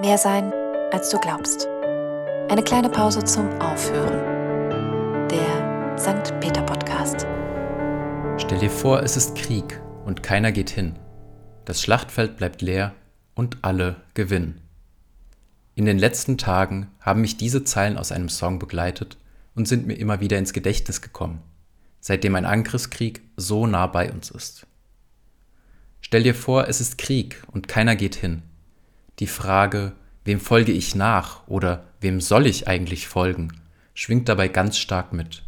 Mehr sein, als du glaubst. Eine kleine Pause zum Aufhören. Der St. Peter Podcast. Stell dir vor, es ist Krieg und keiner geht hin. Das Schlachtfeld bleibt leer und alle gewinnen. In den letzten Tagen haben mich diese Zeilen aus einem Song begleitet und sind mir immer wieder ins Gedächtnis gekommen, seitdem ein Angriffskrieg so nah bei uns ist. Stell dir vor, es ist Krieg und keiner geht hin. Die Frage, wem folge ich nach oder wem soll ich eigentlich folgen, schwingt dabei ganz stark mit.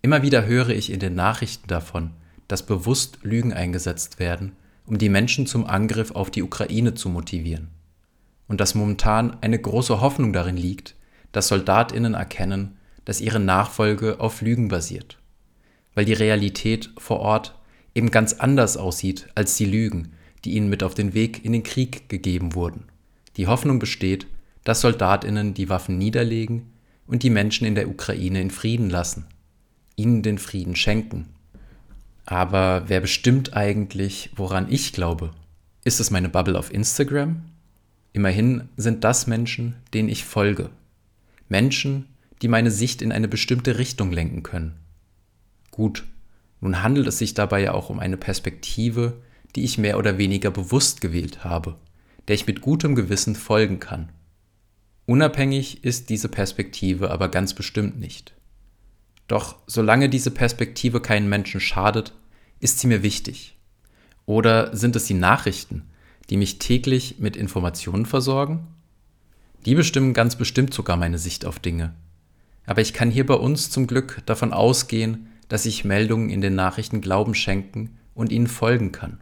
Immer wieder höre ich in den Nachrichten davon, dass bewusst Lügen eingesetzt werden, um die Menschen zum Angriff auf die Ukraine zu motivieren. Und dass momentan eine große Hoffnung darin liegt, dass Soldatinnen erkennen, dass ihre Nachfolge auf Lügen basiert. Weil die Realität vor Ort eben ganz anders aussieht als die Lügen, die ihnen mit auf den Weg in den Krieg gegeben wurden. Die Hoffnung besteht, dass Soldatinnen die Waffen niederlegen und die Menschen in der Ukraine in Frieden lassen, ihnen den Frieden schenken. Aber wer bestimmt eigentlich, woran ich glaube? Ist es meine Bubble auf Instagram? Immerhin sind das Menschen, denen ich folge. Menschen, die meine Sicht in eine bestimmte Richtung lenken können. Gut, nun handelt es sich dabei ja auch um eine Perspektive, die ich mehr oder weniger bewusst gewählt habe, der ich mit gutem Gewissen folgen kann. Unabhängig ist diese Perspektive aber ganz bestimmt nicht. Doch solange diese Perspektive keinen Menschen schadet, ist sie mir wichtig. Oder sind es die Nachrichten, die mich täglich mit Informationen versorgen? Die bestimmen ganz bestimmt sogar meine Sicht auf Dinge. Aber ich kann hier bei uns zum Glück davon ausgehen, dass ich Meldungen in den Nachrichten Glauben schenken und ihnen folgen kann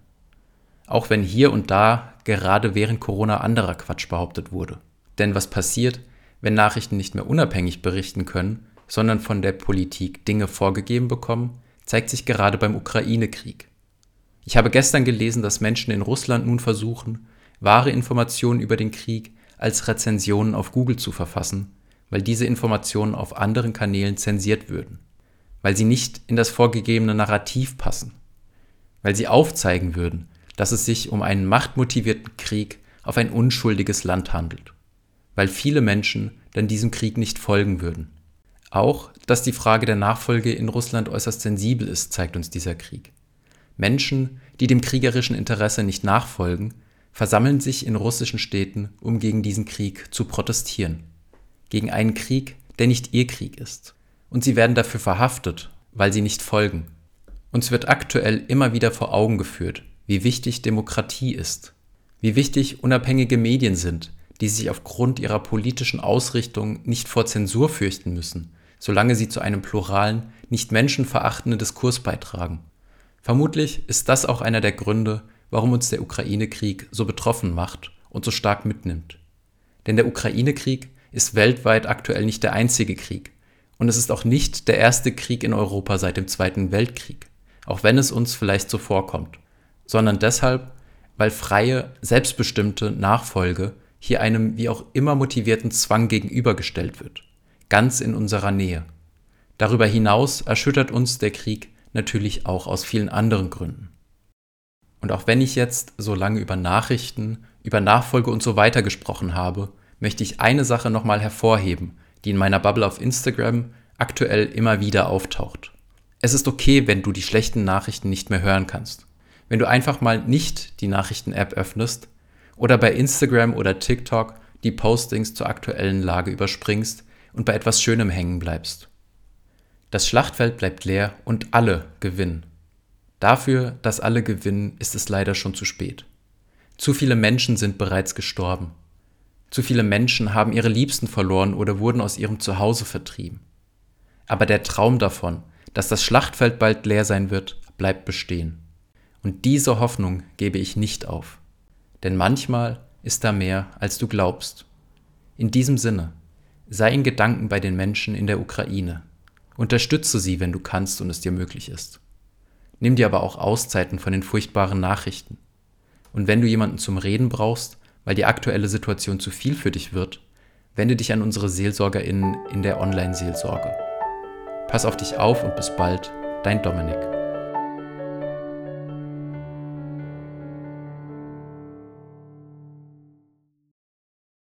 auch wenn hier und da gerade während Corona anderer Quatsch behauptet wurde. Denn was passiert, wenn Nachrichten nicht mehr unabhängig berichten können, sondern von der Politik Dinge vorgegeben bekommen, zeigt sich gerade beim Ukraine-Krieg. Ich habe gestern gelesen, dass Menschen in Russland nun versuchen, wahre Informationen über den Krieg als Rezensionen auf Google zu verfassen, weil diese Informationen auf anderen Kanälen zensiert würden, weil sie nicht in das vorgegebene Narrativ passen, weil sie aufzeigen würden, dass es sich um einen machtmotivierten Krieg auf ein unschuldiges Land handelt, weil viele Menschen dann diesem Krieg nicht folgen würden. Auch, dass die Frage der Nachfolge in Russland äußerst sensibel ist, zeigt uns dieser Krieg. Menschen, die dem kriegerischen Interesse nicht nachfolgen, versammeln sich in russischen Städten, um gegen diesen Krieg zu protestieren. Gegen einen Krieg, der nicht ihr Krieg ist. Und sie werden dafür verhaftet, weil sie nicht folgen. Uns wird aktuell immer wieder vor Augen geführt, wie wichtig Demokratie ist, wie wichtig unabhängige Medien sind, die sich aufgrund ihrer politischen Ausrichtung nicht vor Zensur fürchten müssen, solange sie zu einem pluralen, nicht menschenverachtenden Diskurs beitragen. Vermutlich ist das auch einer der Gründe, warum uns der Ukraine-Krieg so betroffen macht und so stark mitnimmt. Denn der Ukraine-Krieg ist weltweit aktuell nicht der einzige Krieg. Und es ist auch nicht der erste Krieg in Europa seit dem Zweiten Weltkrieg, auch wenn es uns vielleicht so vorkommt sondern deshalb, weil freie, selbstbestimmte Nachfolge hier einem wie auch immer motivierten Zwang gegenübergestellt wird, ganz in unserer Nähe. Darüber hinaus erschüttert uns der Krieg natürlich auch aus vielen anderen Gründen. Und auch wenn ich jetzt so lange über Nachrichten, über Nachfolge und so weiter gesprochen habe, möchte ich eine Sache nochmal hervorheben, die in meiner Bubble auf Instagram aktuell immer wieder auftaucht. Es ist okay, wenn du die schlechten Nachrichten nicht mehr hören kannst wenn du einfach mal nicht die Nachrichten-App öffnest oder bei Instagram oder TikTok die Postings zur aktuellen Lage überspringst und bei etwas Schönem hängen bleibst. Das Schlachtfeld bleibt leer und alle gewinnen. Dafür, dass alle gewinnen, ist es leider schon zu spät. Zu viele Menschen sind bereits gestorben. Zu viele Menschen haben ihre Liebsten verloren oder wurden aus ihrem Zuhause vertrieben. Aber der Traum davon, dass das Schlachtfeld bald leer sein wird, bleibt bestehen. Und diese Hoffnung gebe ich nicht auf. Denn manchmal ist da mehr, als du glaubst. In diesem Sinne, sei in Gedanken bei den Menschen in der Ukraine. Unterstütze sie, wenn du kannst und es dir möglich ist. Nimm dir aber auch Auszeiten von den furchtbaren Nachrichten. Und wenn du jemanden zum Reden brauchst, weil die aktuelle Situation zu viel für dich wird, wende dich an unsere SeelsorgerInnen in der Online-Seelsorge. Pass auf dich auf und bis bald, dein Dominik.